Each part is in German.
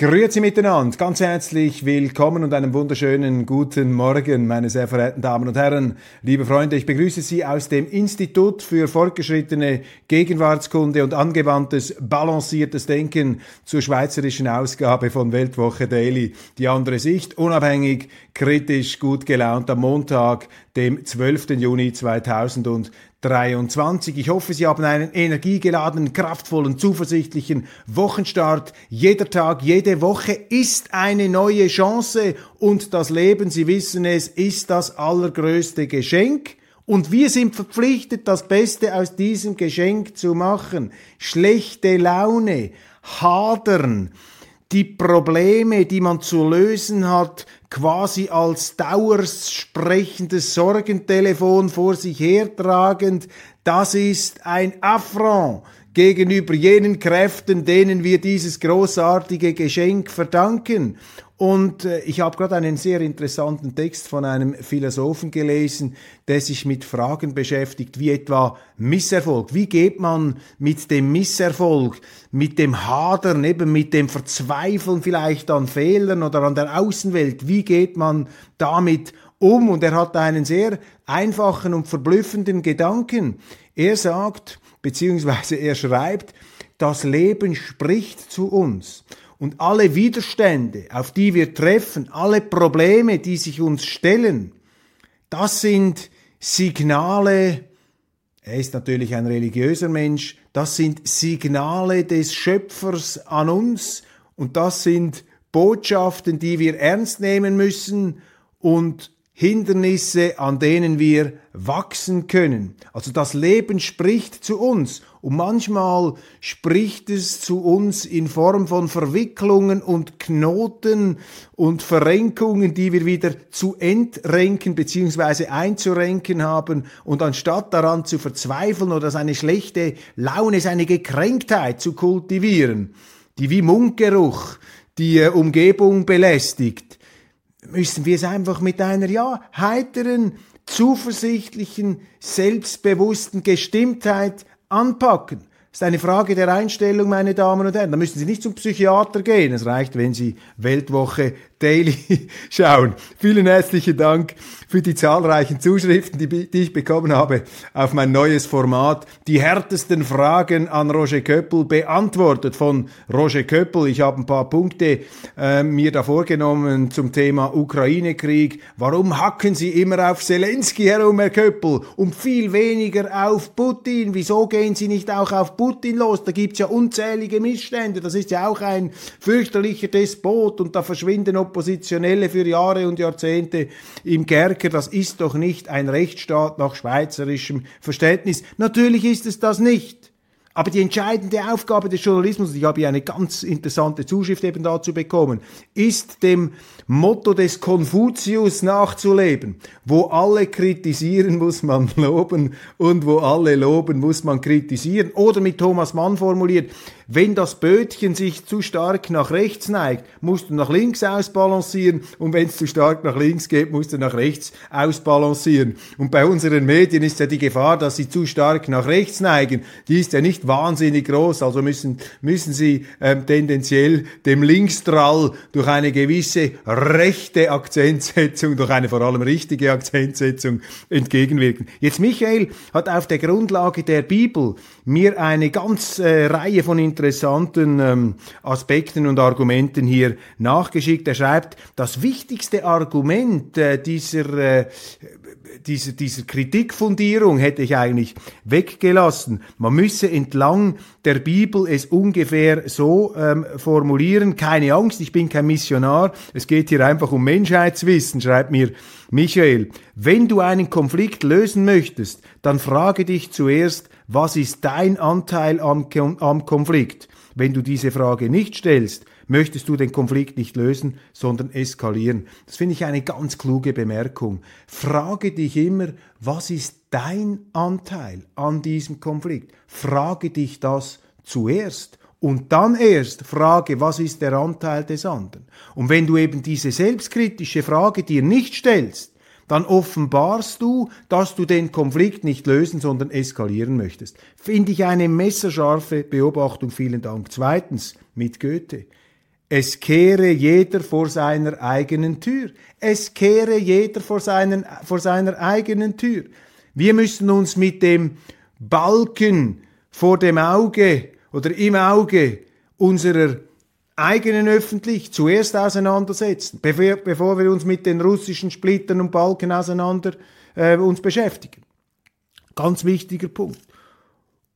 Grüezi miteinander, ganz herzlich willkommen und einen wunderschönen guten Morgen, meine sehr verehrten Damen und Herren, liebe Freunde. Ich begrüße Sie aus dem Institut für fortgeschrittene Gegenwartskunde und angewandtes balanciertes Denken zur schweizerischen Ausgabe von Weltwoche Daily. Die andere Sicht, unabhängig, kritisch, gut gelaunt am Montag, dem 12. Juni 2000 23. Ich hoffe, Sie haben einen energiegeladenen, kraftvollen, zuversichtlichen Wochenstart. Jeder Tag, jede Woche ist eine neue Chance und das Leben, Sie wissen es, ist das allergrößte Geschenk. Und wir sind verpflichtet, das Beste aus diesem Geschenk zu machen. Schlechte Laune, Hadern, die Probleme, die man zu lösen hat, quasi als dauersprechendes Sorgentelefon vor sich hertragend, das ist ein Affront gegenüber jenen Kräften, denen wir dieses großartige Geschenk verdanken. Und äh, ich habe gerade einen sehr interessanten Text von einem Philosophen gelesen, der sich mit Fragen beschäftigt, wie etwa Misserfolg. Wie geht man mit dem Misserfolg, mit dem Hadern, eben mit dem Verzweifeln vielleicht an Fehlern oder an der Außenwelt, wie geht man damit um? Und er hat einen sehr einfachen und verblüffenden Gedanken. Er sagt, beziehungsweise er schreibt, das Leben spricht zu uns. Und alle Widerstände, auf die wir treffen, alle Probleme, die sich uns stellen, das sind Signale, er ist natürlich ein religiöser Mensch, das sind Signale des Schöpfers an uns und das sind Botschaften, die wir ernst nehmen müssen und Hindernisse, an denen wir wachsen können. Also das Leben spricht zu uns und manchmal spricht es zu uns in Form von Verwicklungen und Knoten und Verrenkungen, die wir wieder zu entrenken bzw. einzurenken haben und anstatt daran zu verzweifeln oder seine schlechte Laune, seine Gekränktheit zu kultivieren, die wie Mundgeruch die äh, Umgebung belästigt, müssen wir es einfach mit einer, ja, heiteren, zuversichtlichen, selbstbewussten Gestimmtheit anpacken. Das ist eine Frage der Einstellung, meine Damen und Herren. Da müssen Sie nicht zum Psychiater gehen. Es reicht, wenn Sie Weltwoche Daily schauen. Vielen herzlichen Dank für die zahlreichen Zuschriften, die, die, ich bekommen habe auf mein neues Format. Die härtesten Fragen an Roger Köppel beantwortet von Roger Köppel. Ich habe ein paar Punkte äh, mir da vorgenommen zum Thema Ukraine-Krieg. Warum hacken Sie immer auf Zelensky herum, Herr Köppel, und viel weniger auf Putin? Wieso gehen Sie nicht auch auf Putin los? Da gibt's ja unzählige Missstände. Das ist ja auch ein fürchterlicher Despot und da verschwinden Oppositionelle für Jahre und Jahrzehnte im Kerker. Das ist doch nicht ein Rechtsstaat nach schweizerischem Verständnis. Natürlich ist es das nicht. Aber die entscheidende Aufgabe des Journalismus, ich habe hier eine ganz interessante Zuschrift eben dazu bekommen, ist dem Motto des Konfuzius nachzuleben. Wo alle kritisieren, muss man loben und wo alle loben, muss man kritisieren. Oder mit Thomas Mann formuliert, wenn das Bötchen sich zu stark nach rechts neigt, musst du nach links ausbalancieren und wenn es zu stark nach links geht, musst du nach rechts ausbalancieren. Und bei unseren Medien ist ja die Gefahr, dass sie zu stark nach rechts neigen, die ist ja nicht wahnsinnig groß, also müssen, müssen sie ähm, tendenziell dem Linkstrall durch eine gewisse rechte Akzentsetzung, durch eine vor allem richtige Akzentsetzung entgegenwirken. Jetzt Michael hat auf der Grundlage der Bibel mir eine ganz äh, Reihe von interessanten ähm, Aspekten und Argumenten hier nachgeschickt. Er schreibt, das wichtigste Argument äh, dieser äh, dieser, dieser Kritikfundierung hätte ich eigentlich weggelassen. Man müsse entlang der Bibel es ungefähr so ähm, formulieren. Keine Angst, ich bin kein Missionar. Es geht hier einfach um Menschheitswissen, schreibt mir Michael. Wenn du einen Konflikt lösen möchtest, dann frage dich zuerst, was ist dein Anteil am, am Konflikt? Wenn du diese Frage nicht stellst, möchtest du den Konflikt nicht lösen, sondern eskalieren. Das finde ich eine ganz kluge Bemerkung. Frage dich immer, was ist dein Anteil an diesem Konflikt? Frage dich das zuerst. Und dann erst frage, was ist der Anteil des anderen? Und wenn du eben diese selbstkritische Frage dir nicht stellst, dann offenbarst du, dass du den Konflikt nicht lösen, sondern eskalieren möchtest. Finde ich eine messerscharfe Beobachtung. Vielen Dank. Zweitens, mit Goethe. Es kehre jeder vor seiner eigenen Tür. Es kehre jeder vor, seinen, vor seiner eigenen Tür. Wir müssen uns mit dem Balken vor dem Auge oder im Auge unserer eigenen öffentlich zuerst auseinandersetzen, bevor, bevor wir uns mit den russischen Splittern und Balken auseinander äh, uns beschäftigen. Ganz wichtiger Punkt.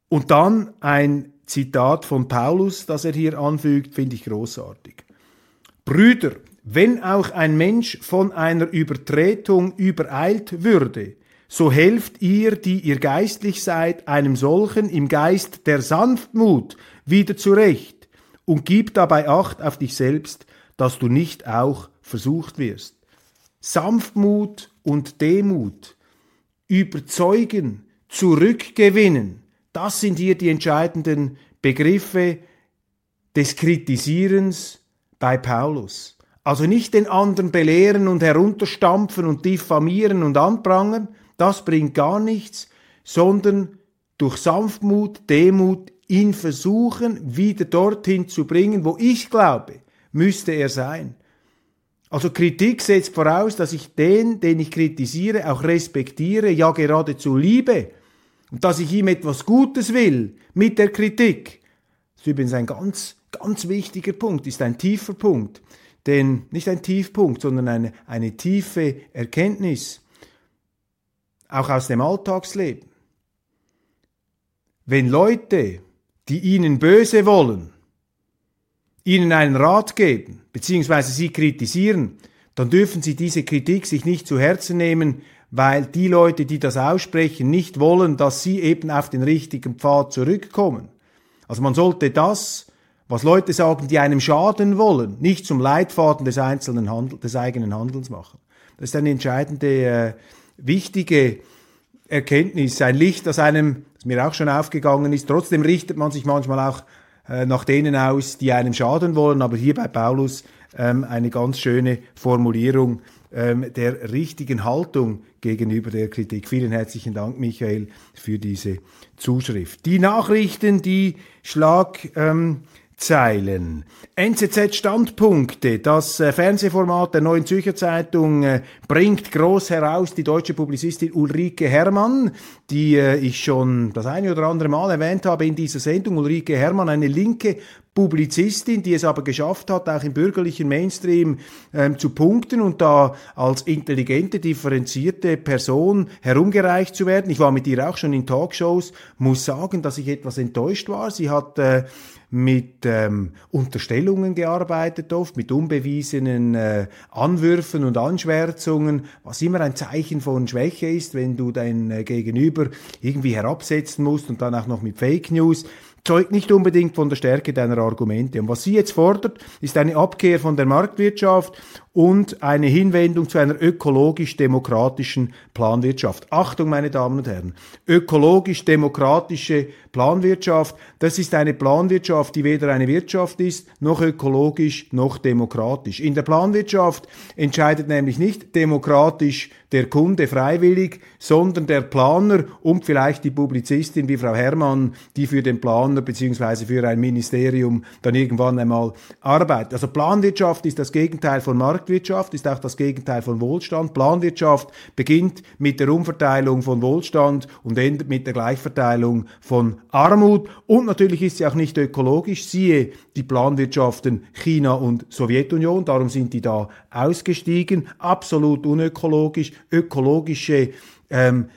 Und dann ein Zitat von Paulus, das er hier anfügt, finde ich großartig. Brüder, wenn auch ein Mensch von einer Übertretung übereilt würde, so helft ihr, die ihr geistlich seid, einem solchen im Geist der Sanftmut wieder zurecht und gib dabei Acht auf dich selbst, dass du nicht auch versucht wirst. Sanftmut und Demut, überzeugen, zurückgewinnen, das sind hier die entscheidenden Begriffe des Kritisierens bei Paulus. Also nicht den anderen belehren und herunterstampfen und diffamieren und anprangern, das bringt gar nichts, sondern durch Sanftmut, Demut ihn versuchen, wieder dorthin zu bringen, wo ich glaube, müsste er sein. Also Kritik setzt voraus, dass ich den, den ich kritisiere, auch respektiere, ja geradezu liebe und dass ich ihm etwas Gutes will mit der Kritik. Das ist übrigens ein ganz, ganz wichtiger Punkt, ist ein tiefer Punkt. Denn nicht ein Tiefpunkt, sondern eine, eine tiefe Erkenntnis, auch aus dem Alltagsleben. Wenn Leute, die ihnen böse wollen, ihnen einen Rat geben, beziehungsweise sie kritisieren, dann dürfen sie diese Kritik sich nicht zu Herzen nehmen, weil die Leute, die das aussprechen, nicht wollen, dass sie eben auf den richtigen Pfad zurückkommen. Also man sollte das, was Leute sagen, die einem schaden wollen, nicht zum Leitfaden des einzelnen Handel, des eigenen Handelns machen. Das ist eine entscheidende, äh, wichtige Erkenntnis, ein Licht, das einem, das mir auch schon aufgegangen ist. Trotzdem richtet man sich manchmal auch äh, nach denen aus, die einem schaden wollen, aber hier bei Paulus ähm, eine ganz schöne Formulierung, ähm, der richtigen Haltung gegenüber der Kritik. Vielen herzlichen Dank, Michael, für diese Zuschrift. Die Nachrichten, die Schlag. Ähm, Zeilen. NZZ Standpunkte, das äh, Fernsehformat der Neuen Zürcher Zeitung, äh, bringt groß heraus die deutsche Publizistin Ulrike Herrmann, die äh, ich schon das eine oder andere Mal erwähnt habe in dieser Sendung. Ulrike Herrmann, eine linke Publizistin, die es aber geschafft hat, auch im bürgerlichen Mainstream ähm, zu punkten und da als intelligente, differenzierte Person herumgereicht zu werden. Ich war mit ihr auch schon in Talkshows, muss sagen, dass ich etwas enttäuscht war. Sie hat äh, mit ähm, Unterstellungen gearbeitet, oft mit unbewiesenen äh, Anwürfen und Anschwärzungen, was immer ein Zeichen von Schwäche ist, wenn du dein äh, Gegenüber irgendwie herabsetzen musst und dann auch noch mit Fake News zeugt nicht unbedingt von der Stärke deiner Argumente. Und was sie jetzt fordert, ist eine Abkehr von der Marktwirtschaft und eine Hinwendung zu einer ökologisch-demokratischen Planwirtschaft. Achtung, meine Damen und Herren, ökologisch-demokratische Planwirtschaft, das ist eine Planwirtschaft, die weder eine Wirtschaft ist, noch ökologisch, noch demokratisch. In der Planwirtschaft entscheidet nämlich nicht demokratisch der Kunde freiwillig, sondern der Planer und vielleicht die Publizistin wie Frau Herrmann, die für den Planer beziehungsweise für ein Ministerium dann irgendwann einmal arbeitet. Also Planwirtschaft ist das Gegenteil von Markt Marktwirtschaft ist auch das Gegenteil von Wohlstand. Planwirtschaft beginnt mit der Umverteilung von Wohlstand und endet mit der Gleichverteilung von Armut. Und natürlich ist sie auch nicht ökologisch. Siehe die Planwirtschaften China und Sowjetunion. Darum sind die da ausgestiegen. Absolut unökologisch. Ökologische ähm,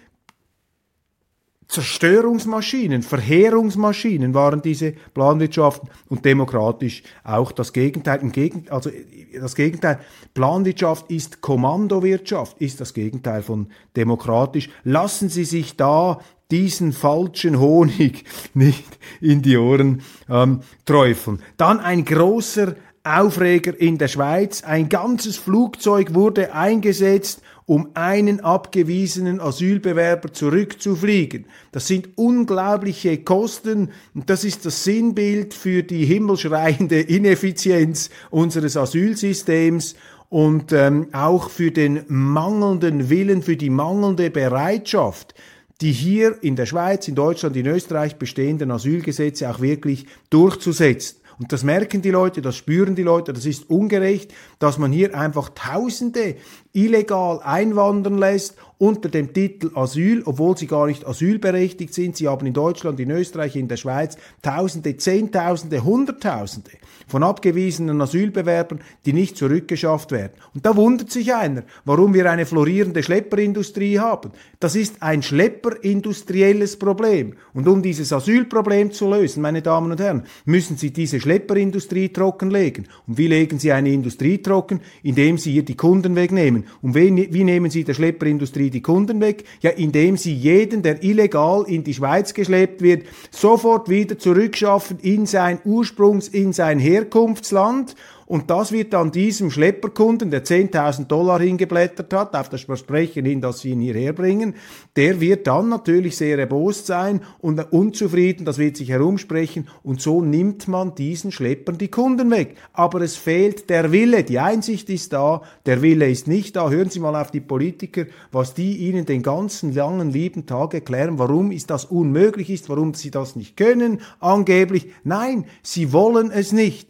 Zerstörungsmaschinen, Verheerungsmaschinen waren diese Planwirtschaften und demokratisch auch das Gegenteil. Also das Gegenteil. Planwirtschaft ist Kommandowirtschaft, ist das Gegenteil von demokratisch. Lassen Sie sich da diesen falschen Honig nicht in die Ohren ähm, träufeln. Dann ein großer Aufreger in der Schweiz. Ein ganzes Flugzeug wurde eingesetzt, um einen abgewiesenen Asylbewerber zurückzufliegen. Das sind unglaubliche Kosten und das ist das Sinnbild für die himmelschreiende Ineffizienz unseres Asylsystems und ähm, auch für den mangelnden Willen, für die mangelnde Bereitschaft, die hier in der Schweiz, in Deutschland, in Österreich bestehenden Asylgesetze auch wirklich durchzusetzen. Und das merken die Leute, das spüren die Leute, das ist ungerecht, dass man hier einfach Tausende illegal einwandern lässt unter dem Titel Asyl, obwohl sie gar nicht asylberechtigt sind. Sie haben in Deutschland, in Österreich, in der Schweiz Tausende, Zehntausende, Hunderttausende von abgewiesenen Asylbewerbern, die nicht zurückgeschafft werden. Und da wundert sich einer, warum wir eine florierende Schlepperindustrie haben. Das ist ein schlepperindustrielles Problem. Und um dieses Asylproblem zu lösen, meine Damen und Herren, müssen Sie diese Schlepperindustrie trockenlegen. Und wie legen Sie eine Industrie trocken? Indem Sie hier die Kunden wegnehmen. Und wie nehmen Sie der Schlepperindustrie die Kunden weg? Ja, indem Sie jeden, der illegal in die Schweiz geschleppt wird, sofort wieder zurückschaffen in sein Ursprungs-, in sein Herkunftsland und das wird dann diesem Schlepperkunden, der 10.000 Dollar hingeblättert hat, auf das Versprechen hin, dass sie ihn hierher bringen, der wird dann natürlich sehr erbost sein und unzufrieden, das wird sich herumsprechen und so nimmt man diesen Schleppern die Kunden weg. Aber es fehlt der Wille, die Einsicht ist da, der Wille ist nicht da. Hören Sie mal auf die Politiker, was die Ihnen den ganzen langen lieben Tag erklären, warum ist das unmöglich ist, warum sie das nicht können, angeblich. Nein, sie wollen es nicht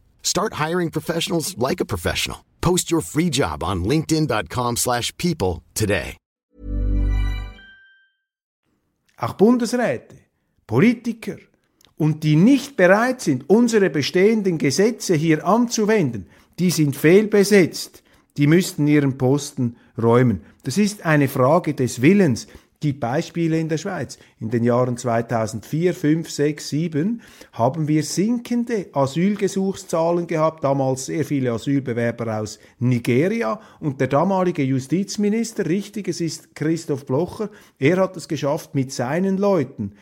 Start hiring professionals like a professional. Post your free job on linkedin.com/people today. Auch Bundesräte, Politiker und die nicht bereit sind, unsere bestehenden Gesetze hier anzuwenden, die sind fehlbesetzt. Die müssten ihren Posten räumen. Das ist eine Frage des Willens gibt Beispiele in der Schweiz. In den Jahren 2004, 5, 6, 7 haben wir sinkende Asylgesuchszahlen gehabt, damals sehr viele Asylbewerber aus Nigeria und der damalige Justizminister, richtig, es ist Christoph Blocher, er hat es geschafft mit seinen Leuten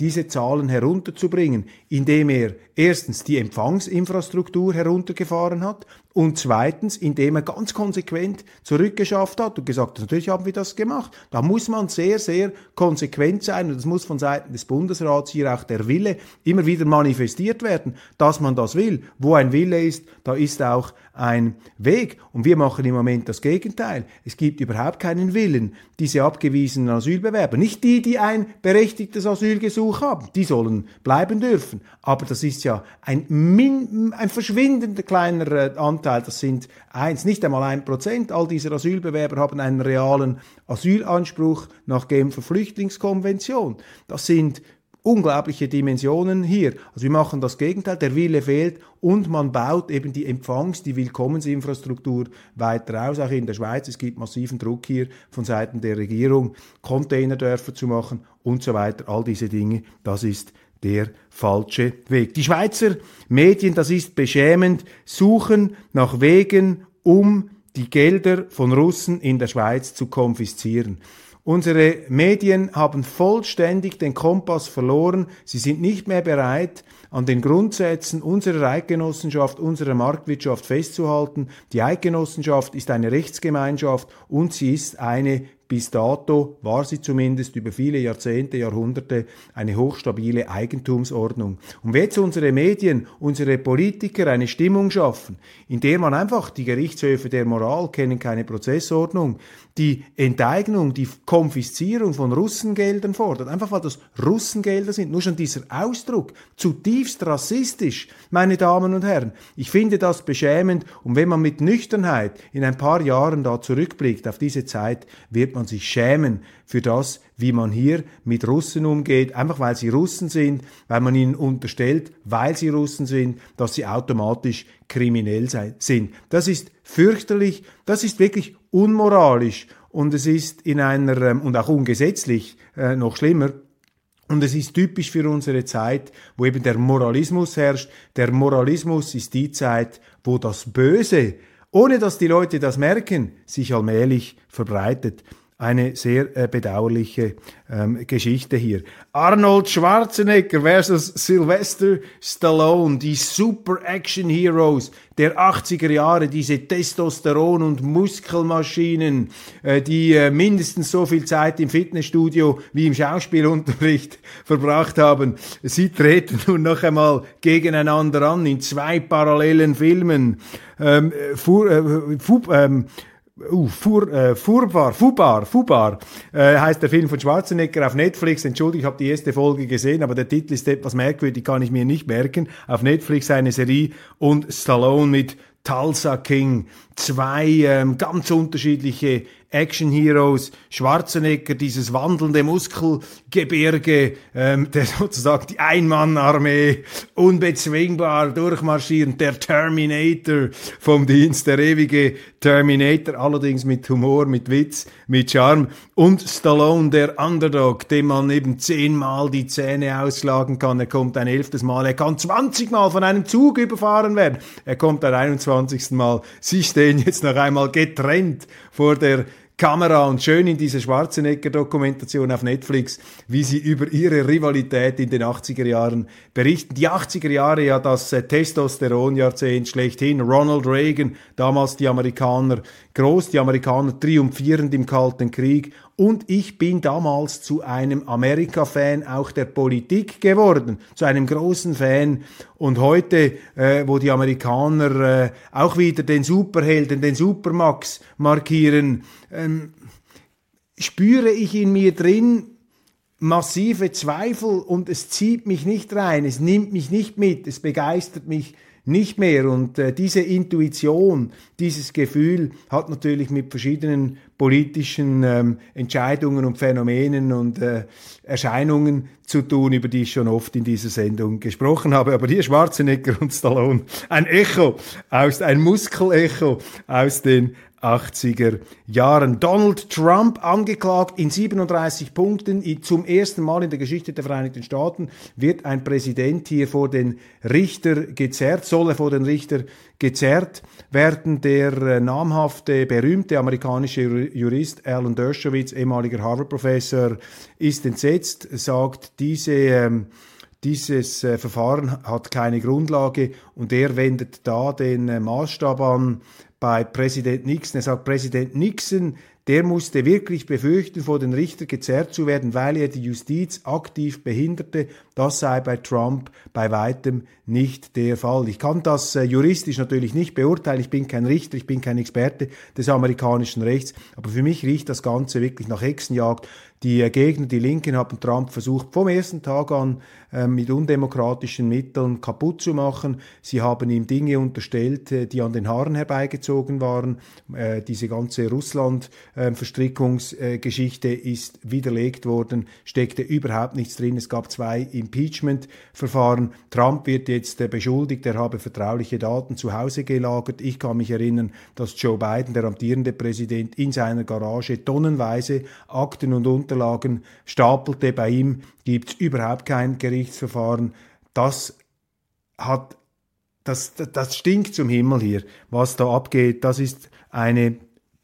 diese Zahlen herunterzubringen, indem er erstens die Empfangsinfrastruktur heruntergefahren hat und zweitens, indem er ganz konsequent zurückgeschafft hat und gesagt hat, natürlich haben wir das gemacht. Da muss man sehr, sehr konsequent sein und das muss von Seiten des Bundesrats hier auch der Wille immer wieder manifestiert werden, dass man das will. Wo ein Wille ist, da ist auch ein Weg. Und wir machen im Moment das Gegenteil. Es gibt überhaupt keinen Willen, diese abgewiesenen Asylbewerber, nicht die, die ein berechtigtes Asylgesuch haben, die sollen bleiben dürfen. Aber das ist ja ein, min, ein verschwindender kleiner Anteil Anteil, das sind eins, nicht einmal ein Prozent all dieser Asylbewerber haben einen realen Asylanspruch nach Genfer Flüchtlingskonvention. Das sind unglaubliche Dimensionen hier. Also wir machen das Gegenteil, der Wille fehlt und man baut eben die Empfangs-, die Willkommensinfrastruktur weiter aus, auch in der Schweiz. Es gibt massiven Druck hier von Seiten der Regierung, Containerdörfer zu machen und so weiter. All diese Dinge, das ist der falsche Weg. Die Schweizer Medien, das ist beschämend, suchen nach Wegen, um die Gelder von Russen in der Schweiz zu konfiszieren. Unsere Medien haben vollständig den Kompass verloren. Sie sind nicht mehr bereit, an den Grundsätzen unserer Eidgenossenschaft, unserer Marktwirtschaft festzuhalten. Die Eidgenossenschaft ist eine Rechtsgemeinschaft und sie ist eine bis dato war sie zumindest über viele Jahrzehnte, Jahrhunderte eine hochstabile Eigentumsordnung. Und wenn jetzt unsere Medien, unsere Politiker eine Stimmung schaffen, in der man einfach die Gerichtshöfe der Moral kennen keine Prozessordnung, die Enteignung, die Konfiszierung von Russengeldern fordert, einfach weil das Russengelder sind. Nur schon dieser Ausdruck, zutiefst rassistisch, meine Damen und Herren. Ich finde das beschämend und wenn man mit Nüchternheit in ein paar Jahren da zurückblickt auf diese Zeit, wird man sich schämen für das, wie man hier mit Russen umgeht, einfach weil sie Russen sind, weil man ihnen unterstellt, weil sie Russen sind, dass sie automatisch kriminell sind. Das ist fürchterlich, das ist wirklich unmoralisch und es ist in einer, ähm, und auch ungesetzlich äh, noch schlimmer, und es ist typisch für unsere Zeit, wo eben der Moralismus herrscht. Der Moralismus ist die Zeit, wo das Böse, ohne dass die Leute das merken, sich allmählich verbreitet eine sehr äh, bedauerliche ähm, Geschichte hier. Arnold Schwarzenegger versus Sylvester Stallone, die Super Action Heroes der 80er Jahre, diese Testosteron- und Muskelmaschinen, äh, die äh, mindestens so viel Zeit im Fitnessstudio wie im Schauspielunterricht verbracht haben. Sie treten nun noch einmal gegeneinander an in zwei parallelen Filmen. Ähm, Fu, äh, Fu, ähm, Uh, Fur, äh, Furbar, Fubar, Fubar äh, heißt der Film von Schwarzenegger auf Netflix. Entschuldigung, ich habe die erste Folge gesehen, aber der Titel ist etwas merkwürdig, kann ich mir nicht merken. Auf Netflix eine Serie und Stallone mit Tulsa King. Zwei ähm, ganz unterschiedliche Action Heroes, Schwarzenegger, dieses wandelnde Muskelgebirge, ähm, der sozusagen die Einmannarmee, unbezwingbar durchmarschierend, der Terminator vom Dienst, der ewige Terminator, allerdings mit Humor, mit Witz, mit Charme. Und Stallone, der Underdog, dem man eben zehnmal die Zähne ausschlagen kann, er kommt ein elftes Mal, er kann zwanzigmal von einem Zug überfahren werden, er kommt ein einundzwanzigsten Mal, sie stehen jetzt noch einmal getrennt vor der Kamera und schön in dieser Schwarzenegger-Dokumentation auf Netflix, wie sie über ihre Rivalität in den 80er Jahren berichten. Die 80er Jahre ja das äh, Testosteron-Jahrzehnt schlechthin. Ronald Reagan, damals die Amerikaner groß, die Amerikaner triumphierend im Kalten Krieg und ich bin damals zu einem Amerika-Fan auch der Politik geworden, zu einem großen Fan. Und heute, äh, wo die Amerikaner äh, auch wieder den Superhelden, den Supermax markieren, ähm, spüre ich in mir drin massive Zweifel und es zieht mich nicht rein, es nimmt mich nicht mit, es begeistert mich nicht mehr. Und äh, diese Intuition, dieses Gefühl hat natürlich mit verschiedenen politischen ähm, Entscheidungen und Phänomenen und äh, Erscheinungen zu tun, über die ich schon oft in dieser Sendung gesprochen habe. Aber hier Schwarzenegger und Stallone, ein Echo aus, ein Muskelecho aus den 80er Jahren. Donald Trump angeklagt in 37 Punkten. Zum ersten Mal in der Geschichte der Vereinigten Staaten wird ein Präsident hier vor den Richter gezerrt, soll er vor den Richter gezerrt werden. Der äh, namhafte, berühmte amerikanische Jurist Alan Dershowitz, ehemaliger Harvard-Professor, ist entsetzt, sagt, diese ähm, dieses äh, Verfahren hat keine Grundlage und er wendet da den äh, Maßstab an, bei Präsident Nixon. Er sagt, Präsident Nixon, der musste wirklich befürchten, vor den Richter gezerrt zu werden, weil er die Justiz aktiv behinderte. Das sei bei Trump bei weitem nicht der Fall. Ich kann das äh, juristisch natürlich nicht beurteilen. Ich bin kein Richter, ich bin kein Experte des amerikanischen Rechts. Aber für mich riecht das Ganze wirklich nach Hexenjagd. Die Gegner, die Linken haben Trump versucht, vom ersten Tag an äh, mit undemokratischen Mitteln kaputt zu machen. Sie haben ihm Dinge unterstellt, äh, die an den Haaren herbeigezogen waren. Äh, diese ganze Russland-Verstrickungsgeschichte ist widerlegt worden, steckte überhaupt nichts drin. Es gab zwei Impeachment-Verfahren. Trump wird jetzt beschuldigt, er habe vertrauliche Daten zu Hause gelagert. Ich kann mich erinnern, dass Joe Biden, der amtierende Präsident, in seiner Garage tonnenweise Akten und Unterlagen stapelte. Bei ihm gibt es überhaupt kein Gerichtsverfahren. Das hat, das, das stinkt zum Himmel hier, was da abgeht. Das ist eine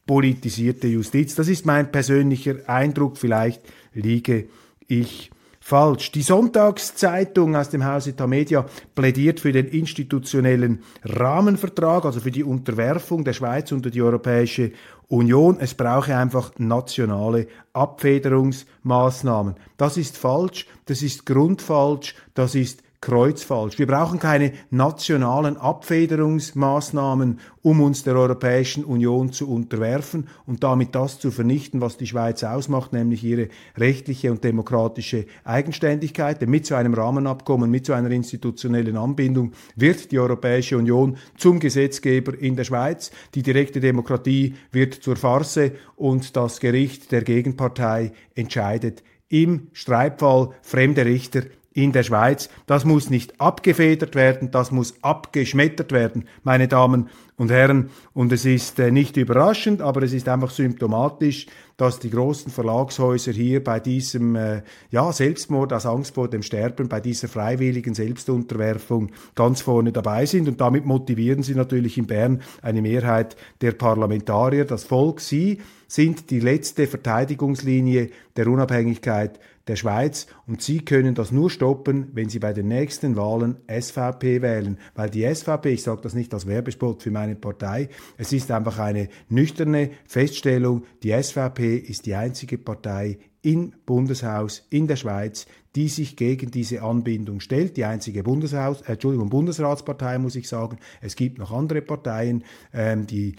politisierte Justiz. Das ist mein persönlicher Eindruck. Vielleicht liege ich falsch. Die Sonntagszeitung aus dem Hause Tamedia plädiert für den institutionellen Rahmenvertrag, also für die Unterwerfung der Schweiz unter die Europäische Union. Es brauche einfach nationale Abfederungsmaßnahmen. Das ist falsch, das ist grundfalsch, das ist kreuzfalsch. Wir brauchen keine nationalen Abfederungsmaßnahmen, um uns der Europäischen Union zu unterwerfen und damit das zu vernichten, was die Schweiz ausmacht, nämlich ihre rechtliche und demokratische Eigenständigkeit. Denn mit so einem Rahmenabkommen, mit so einer institutionellen Anbindung wird die Europäische Union zum Gesetzgeber in der Schweiz. Die direkte Demokratie wird zur Farce und das Gericht der Gegenpartei entscheidet im Streitfall fremde Richter in der Schweiz. Das muss nicht abgefedert werden, das muss abgeschmettert werden, meine Damen und Herren. Und es ist äh, nicht überraschend, aber es ist einfach symptomatisch, dass die großen Verlagshäuser hier bei diesem äh, ja, Selbstmord aus Angst vor dem Sterben, bei dieser freiwilligen Selbstunterwerfung ganz vorne dabei sind. Und damit motivieren sie natürlich in Bern eine Mehrheit der Parlamentarier, das Volk. Sie sind die letzte Verteidigungslinie der Unabhängigkeit der Schweiz und Sie können das nur stoppen, wenn Sie bei den nächsten Wahlen SVP wählen, weil die SVP, ich sage das nicht als Werbespot für meine Partei, es ist einfach eine nüchterne Feststellung, die SVP ist die einzige Partei im Bundeshaus in der Schweiz, die sich gegen diese Anbindung stellt. Die einzige Bundeshaus, äh, Entschuldigung, Bundesratspartei, muss ich sagen. Es gibt noch andere Parteien, ähm, die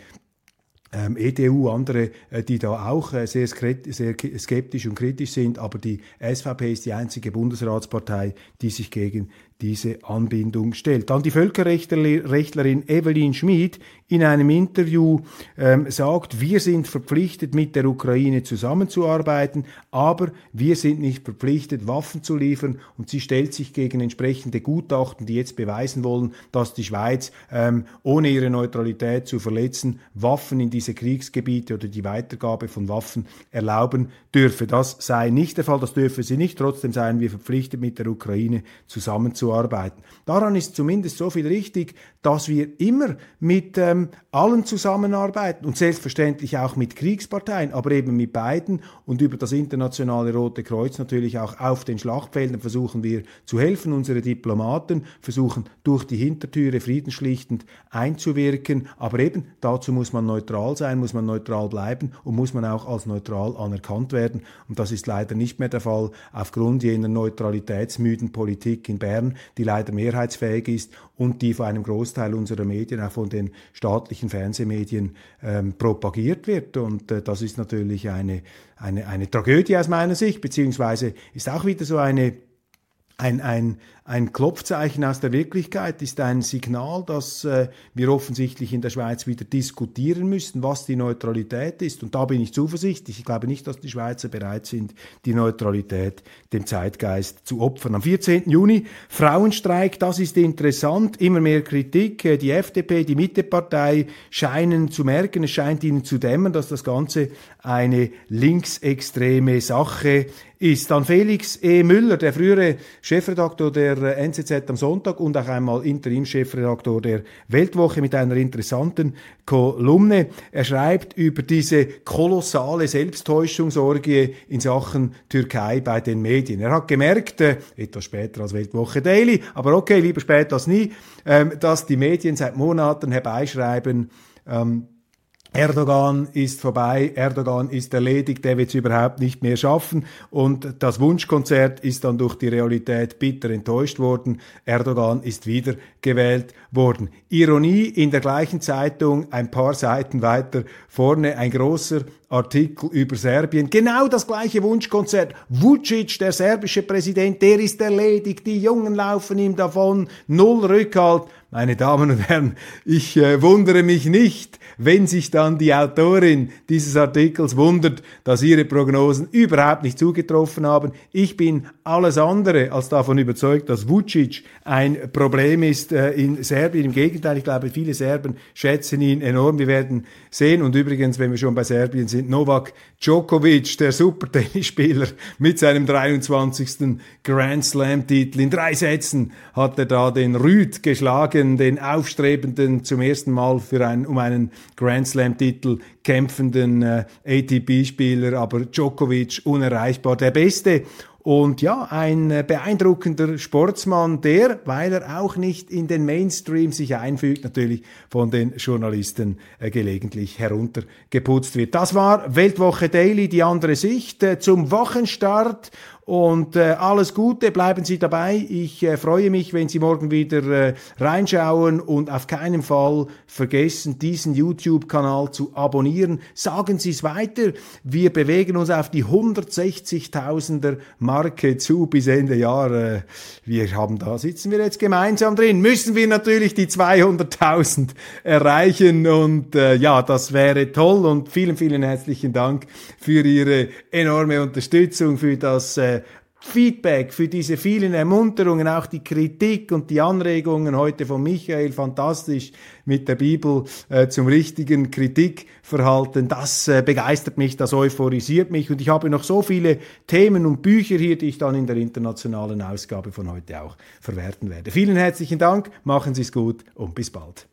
ähm, EDU, andere, äh, die da auch äh, sehr, sehr skeptisch und kritisch sind, aber die SVP ist die einzige Bundesratspartei, die sich gegen diese Anbindung stellt. Dann die Völkerrechtlerin Evelyn Schmid in einem Interview ähm, sagt, wir sind verpflichtet, mit der Ukraine zusammenzuarbeiten, aber wir sind nicht verpflichtet, Waffen zu liefern. Und sie stellt sich gegen entsprechende Gutachten, die jetzt beweisen wollen, dass die Schweiz, ähm, ohne ihre Neutralität zu verletzen, Waffen in diese Kriegsgebiete oder die Weitergabe von Waffen erlauben dürfe. Das sei nicht der Fall, das dürfe sie nicht. Trotzdem seien wir verpflichtet, mit der Ukraine zusammenzuarbeiten zu arbeiten. Daran ist zumindest so viel richtig, dass wir immer mit ähm, allen zusammenarbeiten und selbstverständlich auch mit Kriegsparteien, aber eben mit beiden und über das internationale Rote Kreuz natürlich auch auf den Schlachtfeldern versuchen wir zu helfen. Unsere Diplomaten versuchen durch die Hintertüre friedensschlichtend einzuwirken, aber eben dazu muss man neutral sein, muss man neutral bleiben und muss man auch als neutral anerkannt werden. Und das ist leider nicht mehr der Fall aufgrund jener neutralitätsmüden Politik in Bern, die leider mehrheitsfähig ist und die von einem Großteil unserer Medien, auch von den staatlichen Fernsehmedien, ähm, propagiert wird. Und äh, das ist natürlich eine, eine, eine Tragödie aus meiner Sicht, beziehungsweise ist auch wieder so eine ein, ein, ein Klopfzeichen aus der Wirklichkeit ist ein Signal, dass äh, wir offensichtlich in der Schweiz wieder diskutieren müssen, was die Neutralität ist. Und da bin ich zuversichtlich. Ich glaube nicht, dass die Schweizer bereit sind, die Neutralität dem Zeitgeist zu opfern. Am 14. Juni Frauenstreik, das ist interessant. Immer mehr Kritik. Äh, die FDP, die Mittepartei scheinen zu merken, es scheint ihnen zu dämmern, dass das Ganze eine linksextreme Sache ist. Dann Felix E. Müller, der frühere Chefredaktor der der NZZ am Sonntag und auch einmal Interim-Chefredaktor der Weltwoche mit einer interessanten Kolumne. Er schreibt über diese kolossale Selbsttäuschungsorgie in Sachen Türkei bei den Medien. Er hat gemerkt, äh, etwas später als Weltwoche Daily, aber okay, lieber spät als nie, äh, dass die Medien seit Monaten herbeischreiben, ähm, Erdogan ist vorbei, Erdogan ist erledigt, der wird es überhaupt nicht mehr schaffen und das Wunschkonzert ist dann durch die Realität bitter enttäuscht worden. Erdogan ist wieder gewählt worden. Ironie in der gleichen Zeitung, ein paar Seiten weiter vorne, ein großer Artikel über Serbien. Genau das gleiche Wunschkonzert. Vucic, der serbische Präsident, der ist erledigt, die Jungen laufen ihm davon, null Rückhalt. Meine Damen und Herren, ich äh, wundere mich nicht, wenn sich dann die Autorin dieses Artikels wundert, dass ihre Prognosen überhaupt nicht zugetroffen haben. Ich bin alles andere als davon überzeugt, dass Vucic ein Problem ist äh, in Serbien. Im Gegenteil, ich glaube, viele Serben schätzen ihn enorm. Wir werden sehen. Und übrigens, wenn wir schon bei Serbien sind, Novak Djokovic, der Supertennisspieler mit seinem 23. Grand Slam-Titel. In drei Sätzen hat er da den Rüd geschlagen, den aufstrebenden, zum ersten Mal für einen, um einen Grand Slam-Titel kämpfenden äh, ATP-Spieler, aber Djokovic unerreichbar. Der Beste und ja, ein äh, beeindruckender Sportsmann, der, weil er auch nicht in den Mainstream sich einfügt, natürlich von den Journalisten äh, gelegentlich heruntergeputzt wird. Das war Weltwoche Daily, die andere Sicht äh, zum Wochenstart und äh, alles Gute, bleiben Sie dabei. Ich äh, freue mich, wenn Sie morgen wieder äh, reinschauen und auf keinen Fall vergessen, diesen YouTube-Kanal zu abonnieren. Sagen Sie es weiter. Wir bewegen uns auf die 160.000er Marke zu bis Ende Jahr. Äh, wir haben da, sitzen wir jetzt gemeinsam drin. Müssen wir natürlich die 200.000 erreichen und äh, ja, das wäre toll und vielen, vielen herzlichen Dank für Ihre enorme Unterstützung, für das äh, Feedback, für diese vielen Ermunterungen, auch die Kritik und die Anregungen heute von Michael, fantastisch mit der Bibel äh, zum richtigen Kritikverhalten. Das äh, begeistert mich, das euphorisiert mich und ich habe noch so viele Themen und Bücher hier, die ich dann in der internationalen Ausgabe von heute auch verwerten werde. Vielen herzlichen Dank, machen Sie es gut und bis bald.